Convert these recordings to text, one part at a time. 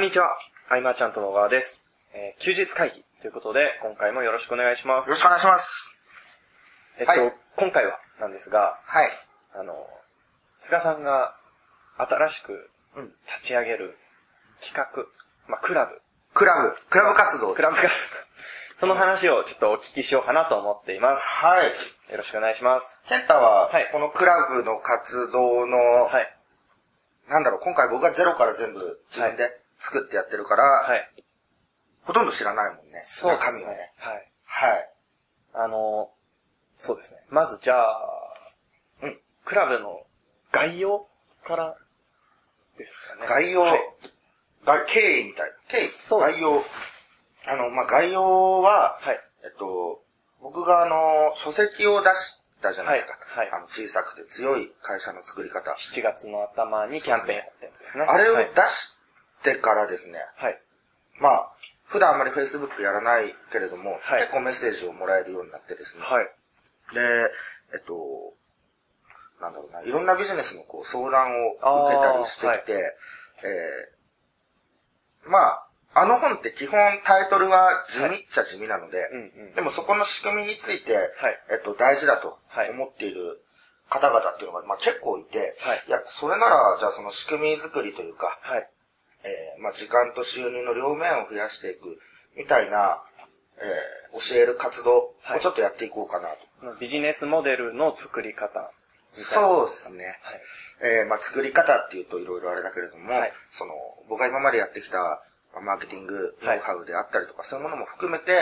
こんにちは。アイマーちゃんと野川です。えー休日会議ということで、今回もよろしくお願いします。よろしくお願いします。えっと、はい今回はなんですが、はい。あの、菅さんが新しく立ち上げる企画、まあ、クラブ、クラブ、クラブ活動。クラブ活動、その話をちょっとお聞きしようかなと思っています。はい。よろしくお願いします。ケンタははい、このクラブの活動の、はい。なんだろう、今回僕がゼロから全部自分で作ってやってるから、はい。ほとんど知らないもんね。そうです中身はね。はい。はい。あの、そうですね。まずじゃあ、うんクラブの概要からですかね。概要、はいが経緯みたいな。経緯、そうです概要。あの、まあ、概要は、はい。えっと、僕があの、書籍を出したじゃないですか。はいはいあの、小さくて強い会社の作り方。7月の頭にキャンペーンやったやつですね。あれをはい出してからですね、はい。まあ、普段あまり Facebook やらないけれども、はい結構メッセージをもらえるようになってですね。はい。で、えっと、なんだろうな、いろんなビジネスのこう相談を受けたりしてきて、えーまあ、あの本って基本タイトルは地味っちゃ地味なので、うんうんでもそこの仕組みについて、はいえっと、大事だとはい思っている方々っていうのが、まあ、結構いて、はいいや、それなら、じゃあその仕組み作りというか、はい。えーまあ、時間と収入の両面を増やしていくみたいな、えー教える活動をはいちょっとやっていこうかなと。ビジネスモデルの作り方。そうですね。はい。えーまあ、作り方っていうといろいろあれだけれども、はいその、僕が今までやってきたまあマーケティングノウハウであったりとか、そういうものも含めて、え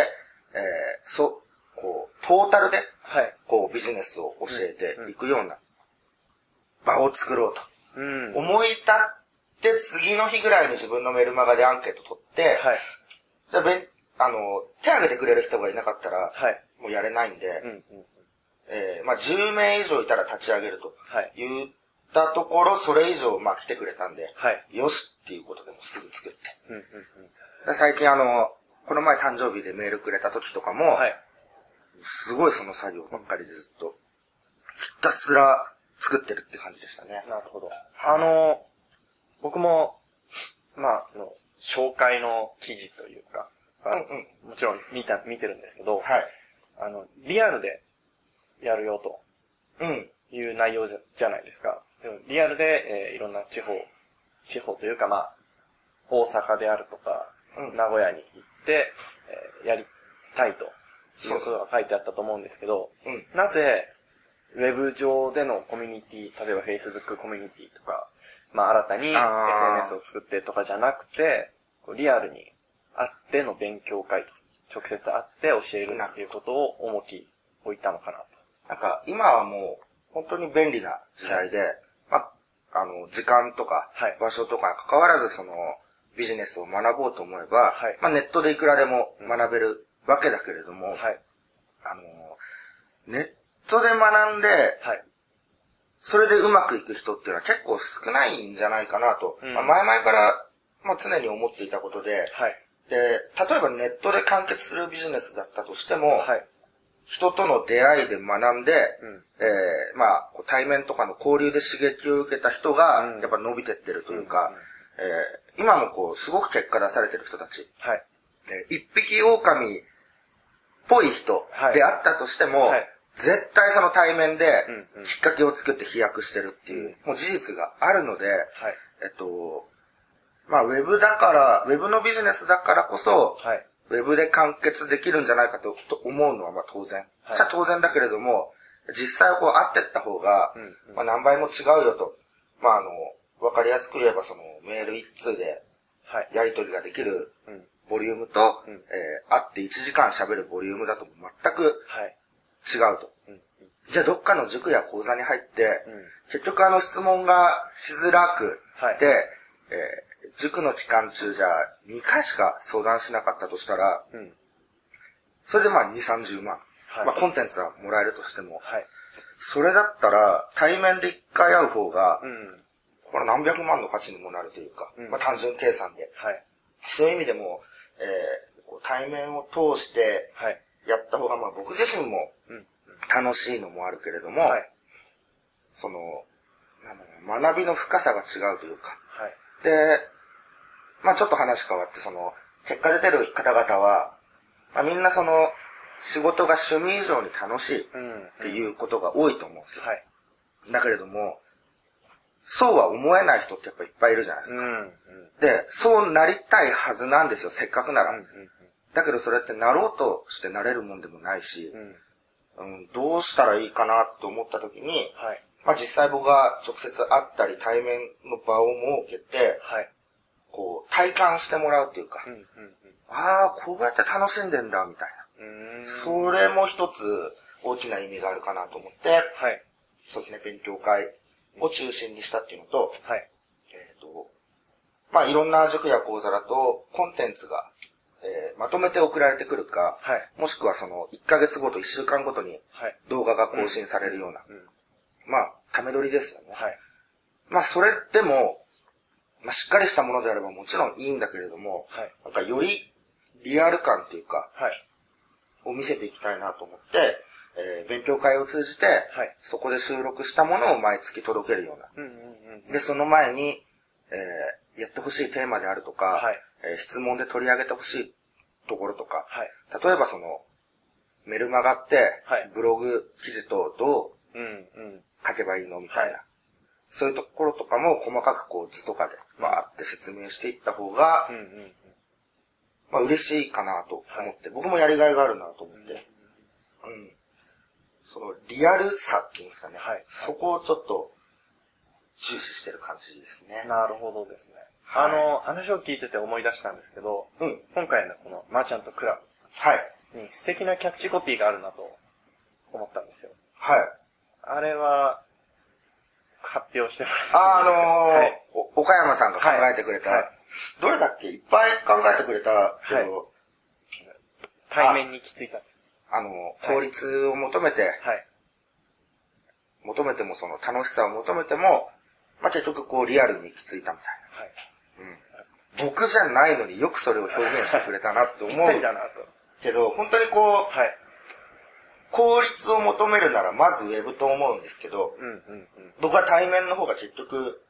ーそう、こう、トータルで、はい。こう、ビジネスを教えていくような場を作ろうと。うん。思い立って次の日ぐらいに自分のメルマガでアンケート取って、はい。じゃあ、べん、あの、手挙げてくれる人がいなかったら、はい。もうやれないんで、うんうん。えーまあ、10名以上いたら立ち上げるとはい。言ったところ、それ以上、まあ、来てくれたんで、はい。よしっていうことでもうすぐ作って。うんうんで最近あの、この前誕生日でメールくれた時とかも、うん。はい。すごいその作業ばっかりでずっと、ひたすら作ってるって感じでしたね。なるほど。あの、僕も、まあ、あの、紹介の記事というか、あうんうんもちろん見た、見てるんですけど、はい。あの、リアルでやるよとうん。いう内容じゃじゃないですか。でもリアルで、えーいろんな地方、地方というかまあ、大阪であるとか、うん名古屋に行って、えーやりたいということが書いてあったと思うんですけど、うん。なぜ、ウェブ上でのコミュニティ、例えば Facebook コミュニティとか、まあ新たに SNS を作ってとかじゃなくて、こうリアルに会っての勉強会と、直接会って教えるっていうことを重き置いたのかなと。なんか、今はもう、本当に便利な時代で、まあ、あの、時間とかはい、場所とかに関わらず、その、ビジネスを学ぼうと思えば、はい。まあ、ネットでいくらでも学べるわけだけれども、はい。あの、ネットで学んで、はい。それでうまくいく人っていうのは結構少ないんじゃないかなと、うん。まあ、前々から、まあ、常に思っていたことで、はい。で、例えばネットで完結するビジネスだったとしても、はい。人との出会いで学んで、うん。えーまあ、対面とかの交流で刺激を受けた人がうん、やっぱ伸びてってるというか、えー今もこう、すごく結果出されてる人たち、はい。えー一匹狼っぽい人はい。であったとしても、はい絶対その対面できっかけを作って飛躍してるっていう、もう事実があるので、はい。えっと、まあ、ウェブだから、ウェブのビジネスだからこそ、はい。ウェブで完結できるんじゃないかとと思うのはまあ当然。はいじゃあ当然だけれども、実際こう会ってった方が、うんうんまあ何倍も違うよと。まああの、わかりやすく言えばそのメール一通ではい。やり取りができるうん。ボリュームと、うんえー会って1時間喋るボリュームだと全くはい。違うと。うん。じゃあどっかの塾や講座に入って、うん結局あの質問がしづらくはいて、えー塾の期間中じゃあ2回しか相談しなかったとしたら、うん。それでまあ2、30万。はいまあコンテンツはもらえるとしても、はい。それだったら対面で1回会う方が、うん。これ何百万の価値にもなるというか、うんまあ単純計算で。はい。そういう意味でも、えーこう対面を通してはい。やった方が、まあ僕自身もうん。楽しいのもあるけれども、はい。その、学びの深さが違うというか、はい。で、まあちょっと話変わって、その、結果出てる方々は、まあみんなその、仕事が趣味以上に楽しいっていうことが多いと思うんですよ。はい。だけれども、そうは思えない人ってやっぱいっぱいいるじゃないですか。うん。うん。で、そうなりたいはずなんですよ、せっかくなら。うん。だけどそれってなろうとしてなれるもんでもないしう、ん。うん、どうしたらいいかなと思った時に、はい。まあ実際僕が直接会ったり対面の場を設けて、はい。こう、体感してもらうっていうか、うん。うん。ああ、こうやって楽しんでんだ、みたいうん。な。それも一つ大きな意味があるかなと思って、はい。そうですね、勉強会を中心にしたっていうのと、はい。えっ、と、まあいろんな塾や講座だとコンテンツが、えーまとめて送られてくるか、はいもしくはその1ヶ月ごと1週間ごとにはい。動画が更新されるような、うん。まあ、ため撮りですよね。はい。まあそれでも、まあしっかりしたものであればもちろんいいんだけれども、はい。なんかよりリアル感っていうか、はい。を見せていきたいなと思って、えー勉強会を通じて、はいそこで収録したものを毎月届けるような。うん。うん。うん。で、その前に、えーやってほしいテーマであるとか、はいえー質問で取り上げてほしいところとか、はい。例えばその、メルマガって、はいブログ記事とどううん。うん。書けばいいのみたいな、はいそういうところとかも細かくこう図とかでバーって説明していった方が、うん。うん。まあ嬉しいかなと思って、僕もやりがいがあるなと思って、うん。そのリアルさっていうんですかね、はいそこをちょっと重視してる感じですね。なるほどですね。はいあの、話を聞いてて思い出したんですけど、うん。今回のこのマーチャントクラはい。ブに素敵なキャッチコピーがあるなと思ったんですよ。はい。あれは、発表してもあ、あのーらってもいいですかお岡山さんが考えてくれた、はいはいどれだっけ？いっぱい考えてくれたけど、はい対面にきついたと。あのー効率を求めて、はい。求めてもその楽しさを求めても、まあ、結局こうリアルに行き着いたみたいはい。な。僕じゃないのによくそれを表現してくれたなって思う。けど、本当にこう、はい。効率を求めるならまずウェブと思うんですけど、うんうんうん。僕は対面の方が結局、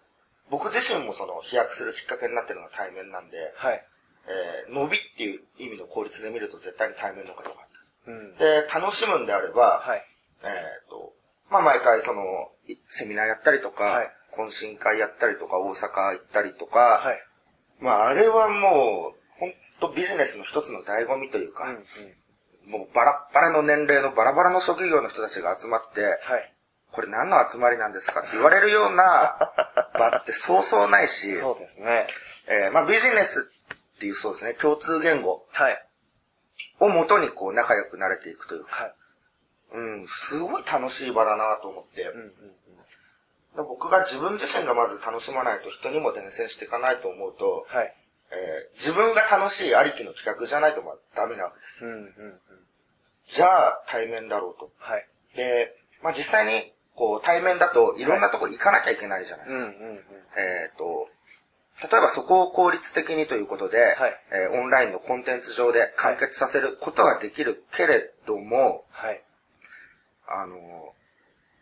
僕自身もその飛躍するきっかけになってるのが対面なんで、はい。えー伸びっていう意味の効率で見ると絶対に対面の方が良かった。うん。で、楽しむんであれば、はい。えっ、と、まあ、毎回その、いセミナーやったりとか、はい懇親会やったりとか、大阪行ったりとか、はい。まあ、あれはもう、本当ビジネスの一つの醍醐味というか、うんうん。もうバラッバラの年齢のバラバラの職業の人たちが集まって、はい。これ何の集まりなんですかって言われるような 場ってそうそうないし、そうですね。えーまあ、ビジネスっていうそうですね、共通言語はい。をもとにこう仲良くなれていくというか、はい。うん、すごい楽しい場だなと思って、うんうんで僕が自分自身がまず楽しまないと人にも伝染していかないと思うと、はい。えー自分が楽しいありきの企画じゃないとまあダメなわけですよ。うんうんうん。じゃあ対面だろうと。はい。で、まあ実際にこう対面だといろんなとこ行かなきゃいけないじゃないですか。うんうんうん。えっ、と、例えばそこを効率的にということで、はいえーオンラインのコンテンツ上で完結させることはできるけれども、はい。あの、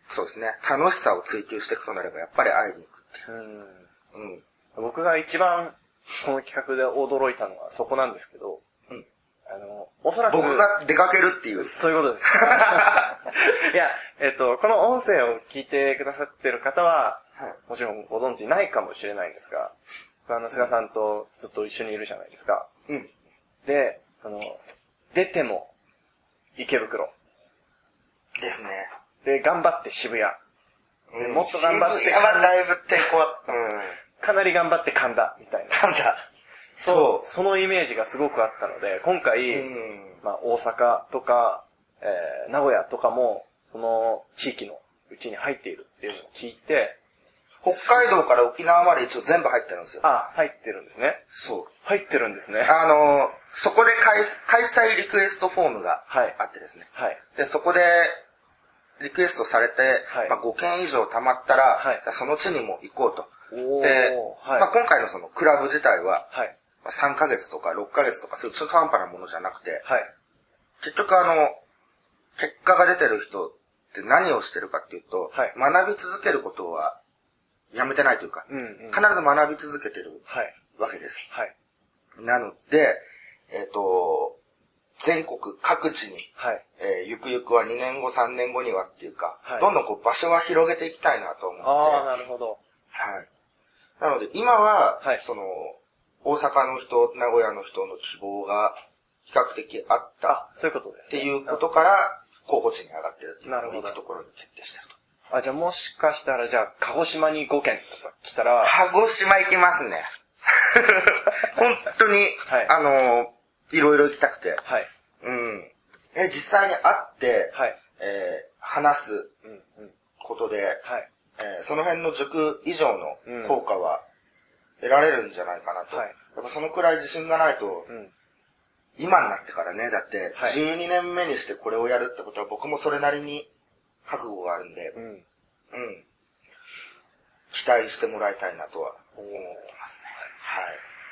そうですね、楽しさを追求していくとなればやっぱり会いに行くってうん。いう。うん。僕が一番この企画で驚いたのはそこなんですけど、うんあの、おそらく。僕が出かけるっていう。そういうことです。いや、えっと、この音声を聞いてくださってる方は、はいもちろんご存知ないかもしれないんですが、あの、菅さんとずっと一緒にいるじゃないですか。うん。で、あの、出ても池袋。ですね。で、頑張って渋谷。うんもっと頑張って渋谷はだいぶ抵抗は、うん。かなり頑張って神田、みたいな。なんだ。そう。そのイメージがすごくあったので、今回、うん。まあ、大阪とか、えー、名古屋とかも、その地域のうちに入っているっていうのを聞いて、北海道から沖縄まで一応全部入ってるんですよ。あ、入ってるんですね。そう。入ってるんですね。あの、そこで開開催リクエストフォームがはいあってですね。はい。で、そこで、リクエストされて、はいまあ、5件以上貯まったら、その地にも行こうと。で、はいまあ、今回のそのクラブ自体は、はい。まあ3ヶ月とか6ヶ月とかそういう中途半端なものじゃなくて、はい。結局あの、結果が出てる人って何をしてるかっていうと、はい学び続けることはやめてないというか、うんうん。必ず学び続けてるはい。わけです。はい。なので、えっ、と、全国各地に、はい。えーゆくゆくは2年後、3年後にはっていうか、はいどんどんこう場所は広げていきたいなと思って、ああ、なるほど。はい。なので、今は、はいその、大阪の人、名古屋の人の希望が比較的あったあ、そういうことですね。っていうことから、候補地に上がってるっていうなるほど行くところに決定してると。あ、じゃあもしかしたら、じゃあ、鹿児島に5県とか来たら、鹿児島行きますね。本当に、はいあの、いろいろ行きたくて。はい。うん。え、実際に会って、はい。えー話すうん、うん。ことで、はい。えーその辺の塾以上のうん効果は得られるんじゃないかなと。はいやっぱそのくらい自信がないと、うん。今になってからね、だってはい12年目にしてこれをやるってことは僕もそれなりに覚悟があるんで、うん。うん。期待してもらいたいなとは思ってますね。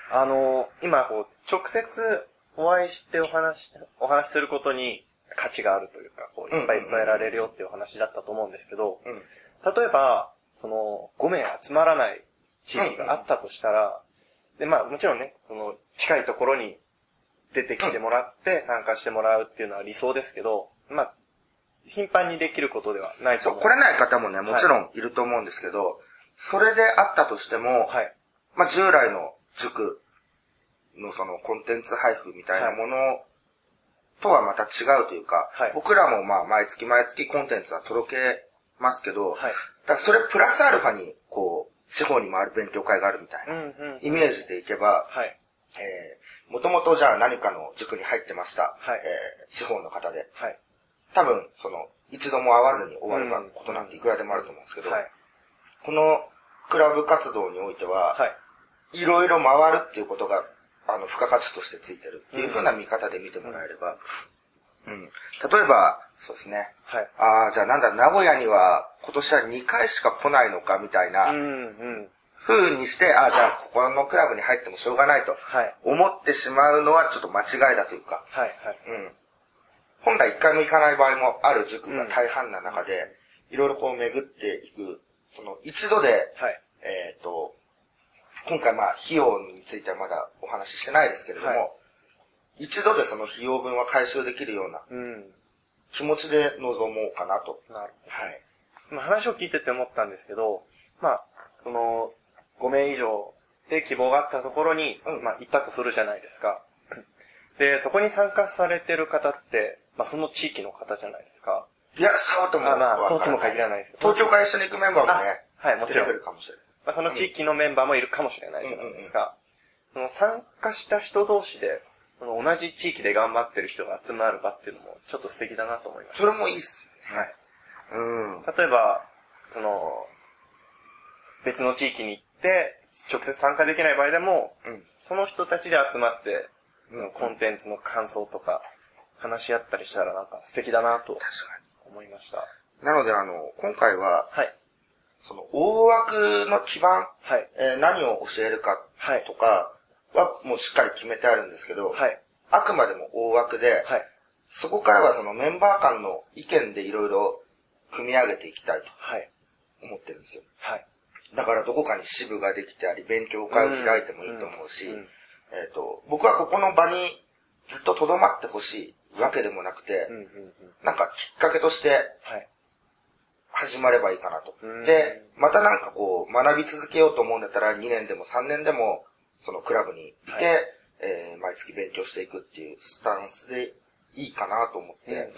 はい。あの、今、こう、直接お会いしてお話、お話しすることに価値があるというか、こう、いっぱい伝えられるよっていうお話だったと思うんですけど、うん。例えば、その、5名集まらない地域があったとしたら、で、まあ、もちろんね、その、近いところに出てきてもらって参加してもらうっていうのは理想ですけど、まあ、頻繁にできることではないと思う。来れない方もね、もちろんいると思うんですけど、それであったとしても、はい。まあ、従来の塾のそのコンテンツ配布みたいなものとはまた違うというか、はい僕らもまあ毎月毎月コンテンツは届けますけど、はいだそれプラスアルファにこう、地方に回る勉強会があるみたいな。イメージでいけば、はい。えー、もともとじゃあ何かの塾に入ってました、はいえー地方の方で、はい。多分その一度も会わずに終わるかことなんていくらでもあると思うんですけど、はい。このクラブ活動においては、はい。いろいろ回るっていうことが、あの、付加価値としてついてるっていう風な見方で見てもらえれば、うん。例えば、そうですね。はい。ああ、じゃあなんだ、名古屋には今年は2回しか来ないのかみたいなうんうん。風にして、ああ、じゃあここのクラブに入ってもしょうがないとはい。思ってしまうのはちょっと間違いだというか、はい。はい。うん。本来1回も行かない場合もある塾が大半な中で、いろいろこう巡っていく、その一度で、はい。えっ、と、今回まあ費用についてはまだお話ししてないですけれども、はい一度でその費用分は回収できるようなうん。気持ちで臨もうかなと。なるはい。まあ話を聞いてて思ったんですけど、まあ、その、5名以上で希望があったところに、うんまあ、行ったとするじゃないですか。で、そこに参加されてる方って、まあ、その地域の方じゃないですか。いや、そうともあまあそうとも限らないですよ東京から一緒に行くメンバーもね、あはいもちろん出てくるかもしれない。まあ、その地域のメンバーもいるかもしれないじゃないですか。その参加した人同士で、その同じ地域で頑張ってる人が集まる場っていうのもちょっと素敵だなと思いましそれもいいっす。はい。うん。た。例えば、その、別の地域に行って、直接参加できない場合でも、うん。その人たちで集まって、うんコンテンツの感想とか、話し合ったりしたらなんか素敵だなと確か思いました。に。なので、あの、今回は、はい。その、大枠の基盤、はい。えー何を教えるかはいとかはもうしっかり決めてあるんですけど、はい。あくまでも大枠で、はい。そこからはそのメンバー間の意見でいろいろ組み上げていきたいとはい。思ってるんですよ。はい。だからどこかに支部ができてあり、勉強会を開いてもいいと思うし、うんうんえっ、と、僕はここの場にずっと留まってほしいわけでもなくて、うんうんうん。なんかきっかけとしてはい。始まればいいかなとうん。で、またなんかこう、学び続けようと思うんだったら2年でも3年でも、そのクラブにいて、はいえー毎月勉強していくっていうスタンスでいいかなと思って、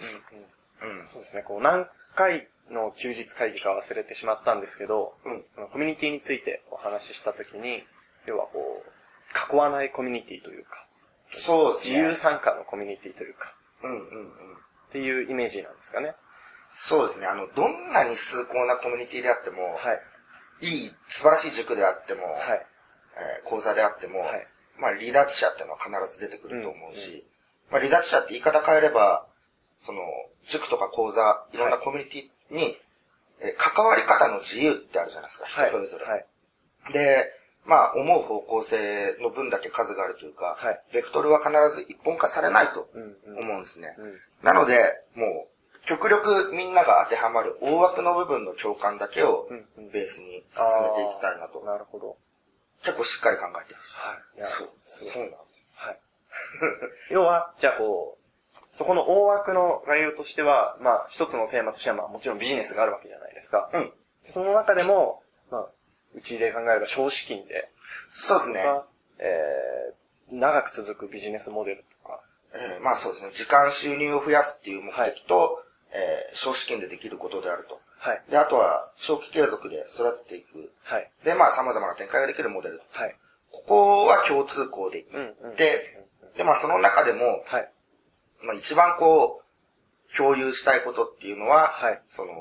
うんうん。そうですね、こう何回の休日会議か忘れてしまったんですけど、うんコミュニティについてお話ししたときに、要はこう、囲わないコミュニティというか、そうですね。自由参加のコミュニティというか、うんうんうん。っていうイメージなんですかね。そうですね。あの、どんなに崇高なコミュニティであっても、はい。い、い素晴らしい塾であっても、はい。えー講座であっても、はいまあ離脱者っていうのは必ず出てくると思うし、まあ離脱者って言い方変えれば、その、塾とか講座、いろんなコミュニティに、えー関わり方の自由ってあるじゃないですか、はい。人それぞれ。はい。で、まあ思う方向性の分だけ数があるというか、はいベクトルは必ず一本化されないとうんうん思うんですね。うんなので、もう、極力みんなが当てはまる大枠の部分の共感だけをベースに進めていきたいなと。なるほど。結構しっかり考えてる。はい。いやそう。そうなんですよ。はい。要は、じゃあこう、そこの大枠の概要としては、まあ、一つのテーマとしては、まあ、もちろんビジネスがあるわけじゃないですか。うん。でその中でも、まあ、うちで考えれば少資金で、そうですね。えー、長く続くビジネスモデルとか、えーまあそうですね。時間収入を増やすっていう目的と、えー少資金でできることであると。はい。で、あとは、長期継続で育てていく。はい。で、まあ様々な展開ができるモデル。はい。ここは共通項でいって、うんうんで、まあその中でも、はい。まあ一番こう、共有したいことっていうのは、はいその、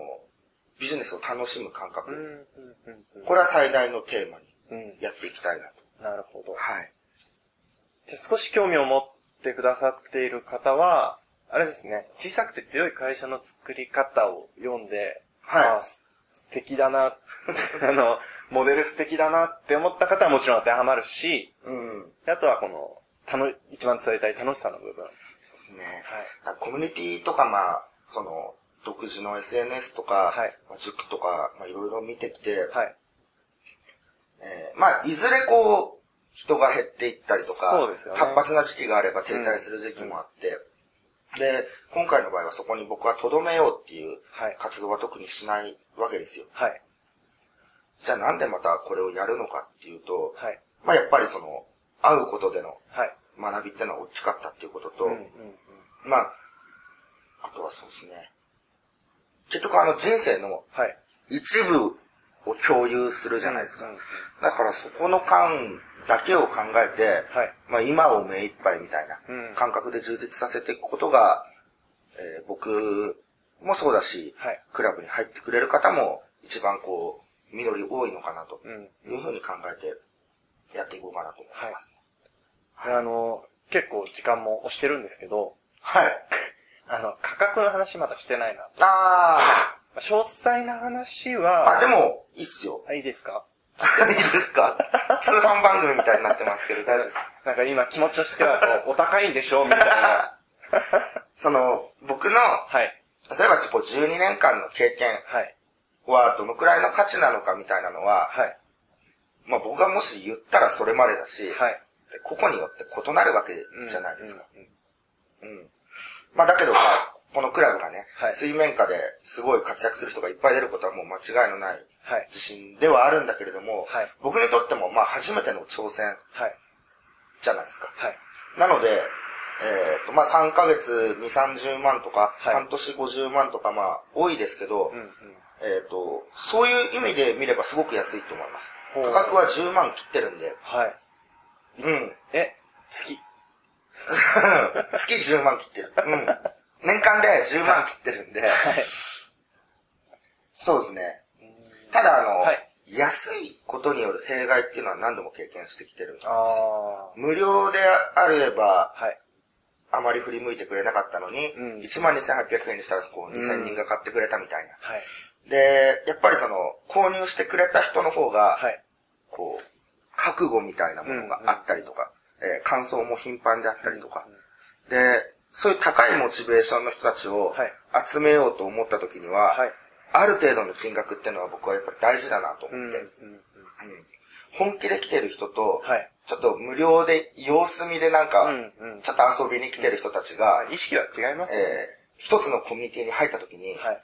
ビジネスを楽しむ感覚。うん、うん、うん、うん。これは最大のテーマにうん。やっていきたいなと。なるほど。はい。じゃあ少し興味を持ってくださっている方は、あれですね、小さくて強い会社の作り方を読んで、はい素敵だな、あの、モデル素敵だなって思った方はもちろん当てはまるし、うん。であとはこの、たの、一番伝えたい楽しさの部分。そうですね。だからコミュニティとか、まあ、その、独自の SNS とか、はいまあ、塾とか、まあ、いろいろ見てきて、はい。えーまあ、いずれこう、人が減っていったりとか、そうですよね活発な時期があれば停滞する時期もあって、で、今回の場合はそこに僕は留めようっていうはい活動は特にしないわけですよ。はい。じゃあなんでまたこれをやるのかっていうと、はい。まあやっぱりその、会うことでのはい。学びってのは大きかったっていうことと、うん、うん、うん。まあ、あとはそうですね。結局あの人生のはい。一部を共有するじゃないですか。うんうんだからそこの間だけを考えて、はいまあ今を目いっぱいみたいなうん感覚で充実させていくことが、えー僕もそうだし、はいクラブに入ってくれる方も一番こう、実り多いのかなとうんいうふうに考えてやっていこうかなと思います。であの、結構時間も押してるんですけど、はい。あの、価格の話まだしてないな。あまあ詳細な話ー、は、あ、でも、いいっすよ。あいいですか？いいですか？通販番組みたいになってますけど、大丈夫です。なんか今気持ちとしてはお高いんでしょみたいな。その、僕の、はい。例えばこう12年間の経験はどのくらいの価値なのかみたいなのは、はい。まあ僕がもし言ったらそれまでだし、はい。個々によって異なるわけじゃないですか。うん。うん。まあだけど、まあ、このクラブがね、はい水面下ですごい活躍する人がいっぱい出ることはもう間違いのないはい。自信ではあるんだけれども、はい僕にとってもまあ初めての挑戦はい。じゃないですか。はい。なので、えっ、と、まあ3ヶ月2、30万とか、はい半年50万とかまあ多いですけど、うんうん。えっ、と、そういう意味で見ればすごく安いと思います。価格は10万切ってるんで、はい。うん。え、月。月10万切ってる。うん。年間で10万切ってるんで、はい。そうですね。ただあの、はい安いことによる弊害っていうのは何度も経験してきてるんですよ。あ無料であれば、ー。はい。あまり振り向いてくれなかったのに、うん12,800円にしたらこう2000人が買ってくれたみたいな。はい。で、やっぱりその、購入してくれた人の方が、はい。こう、覚悟みたいなものがあったりとか、えー感想も頻繁であったりとか、で、そういう高いモチベーションの人たちをはい集めようと思った時には、はい。ある程度の金額っていうのは僕はやっぱり大事だなと思って、本気で来てる人と、はい。ちょっと無料で様子見でなんか、ちょっと遊びに来てる人たちが、あ意識は違いますよね。えー一つのコミュニティに入った時に、はい。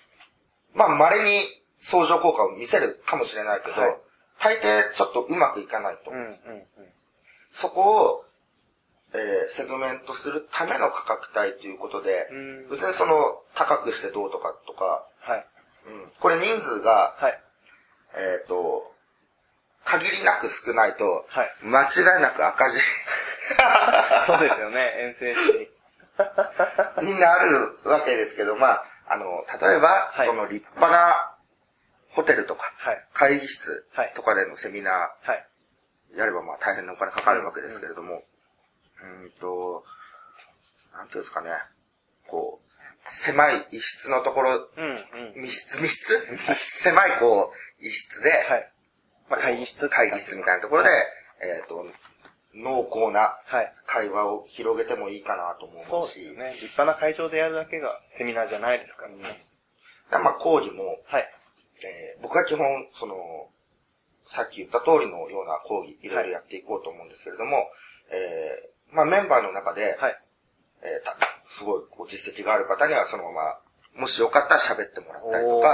まあ稀に相乗効果を見せるかもしれないけど、はい大抵ちょっとうまくいかないと。そこを、えーセグメントするための価格帯ということでうん、別にその高くしてどうとかとか、はい。うん。これ人数が、はい。えっ、と、限りなく少ないと、はい。間違いなく赤字。そうですよね、遠征し。に。なるわけですけど、まあ、あの、例えば、はい。その立派なホテルとか、はい。会議室はい。とかでのセミナはい。ーやればまあ大変なお金かかるわけですけれども、うーんと、なんていうんですかね、こう、狭い一室のところ、うんうん。密室？密室？狭いこう、一室で、はい。まあ、会議室。会議室みたいなところで、えっ、と、濃厚なはい。会話を広げてもいいかなと思うし、そうですよね。立派な会場でやるだけがセミナーじゃないですからね。でまあ講義も、はい。えー僕は基本、その、さっき言った通りのような講義、いろいろやっていこうと思うんですけれども、えー、まあメンバーの中で、はい。えーたすごいこう実績がある方にはそのまま、もしよかったら喋ってもらったりとか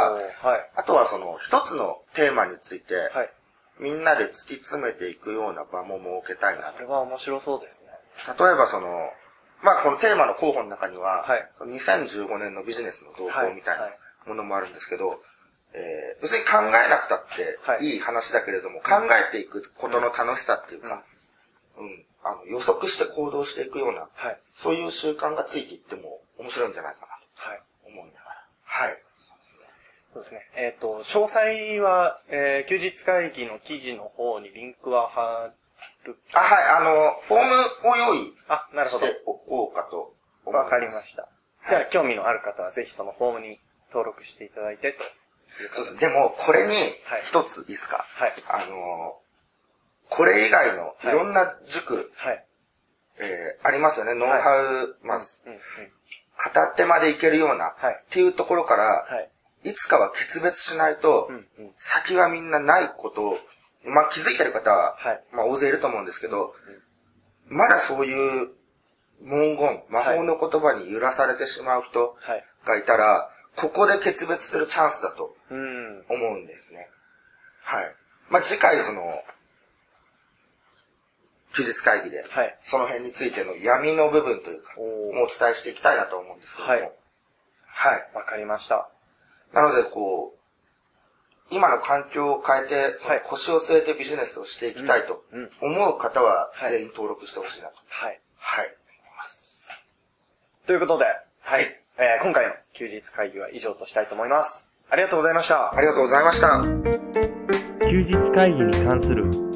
はい。あとはその一つのテーマについて、はい。みんなで突き詰めていくような場も設けたいな。それは面白そうですね。例えばその、まあこのテーマの候補の中には、はい2015年のビジネスの動向みたいなはいはいものもあるんですけど、えー別に考えなくたっていい話だけれども、考えていくことの楽しさっていうか、うん、あの予測して行動していくような、はい。そういう習慣がついていっても面白いんじゃないかなはい。と思いながら。はい。そうですね。えっ、と、詳細は、えー休日会議の記事の方にリンクは貼る。あ、はい、あの、フォームを用意あ、なるほど。しておこうかと思います。わかりました。じゃあ、興味のある方はぜひそのフォームに登録していただいてと。そうです。でも、これにはい、一ついいですか、はいあの、これ以外のいろんな塾、はい。えーありますよね。ノウハウ、まあ、うん、うん。片手までいけるような、はいっていうところから、はい。いつかは決別しないと、先はみんなないことを、まあ気づいてる方は、はいまあ大勢いると思うんですけど、まだそういう文言、魔法の言葉に揺らされてしまう人はい。がいたら、ここで決別するチャンスだとうん。思うんですね。はい。まあ次回その、休日会議で、はいその辺についての闇の部分というか、もうお伝えしていきたいなと思うんですけども、はいはい。わかりました。なので、こう、今の環境を変えて、腰を据えてビジネスをしていきたいと思う方ははい全員登録してほしいなと。はい。はい。ということで、はい。えー今回の休日会議は以上としたいと思います。ありがとうございました。ありがとうございました。休日会議に関する